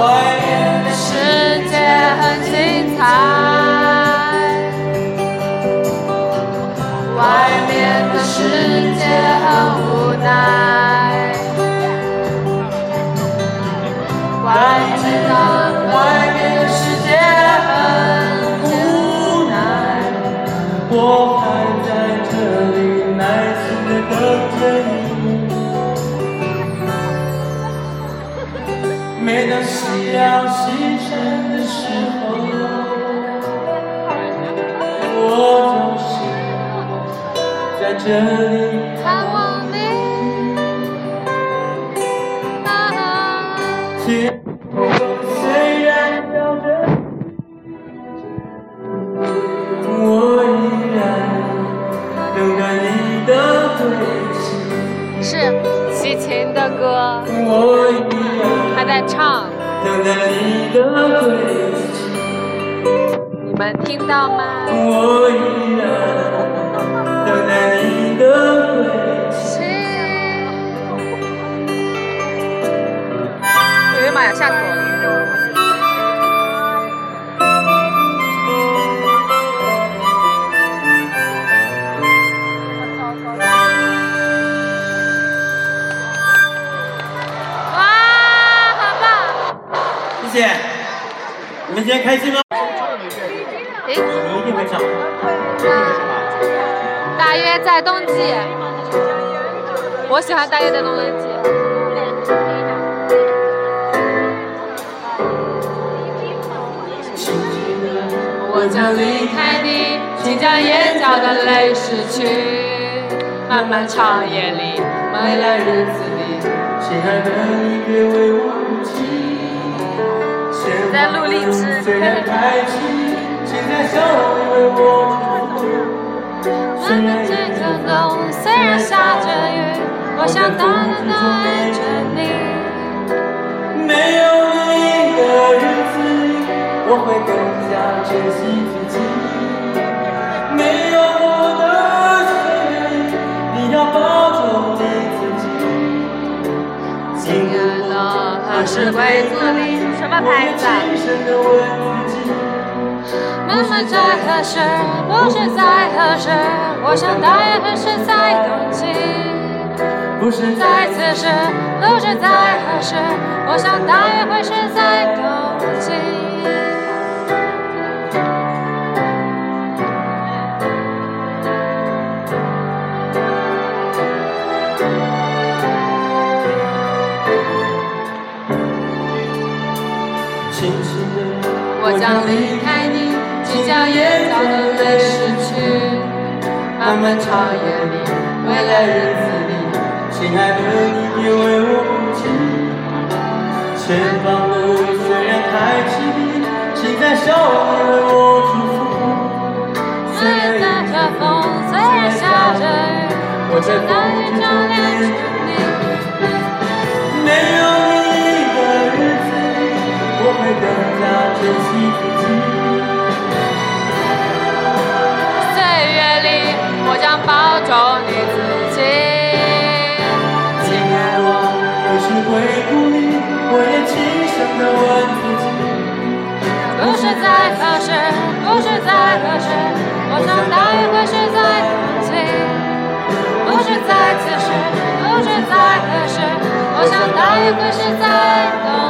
外面的世界很精彩，每当夕阳西沉的时候，我总是在这里。齐秦的歌，他在唱。你们听到吗？谢谢。你们今天开心吗？诶，你一定会上。大约在冬季，我喜欢大约在冬季。我将离开你，请将眼角的泪拭去。漫漫长夜里，未来日子里，亲爱的你别为我哭泣。在录荔枝虽然开启，请在笑里为我祝福。漫漫这条路，虽然下着雨，我想大大的爱着你。没有你的，我会更加珍惜自己。没有我的岁月里，你要保重你自己。亲爱的，何时会自立？什么牌子啊？我也轻声地问自己。漫漫在何时？不是在何时？我想大约还是在冬季。不是在此时，不是在何时？我想大约会是在冬季。我将离开你，请将眼角的泪拭去。漫漫长夜里，未来日子里，亲爱的你别为我哭泣。前方的路虽然太凄迷，请在笑里为我祝福。虽然打着风，虽然下着雨，我在风雨中亮在何时，不是在何时，我想大约会是在冬季。不是在此时，不是在何时，我想大约会是在冬季。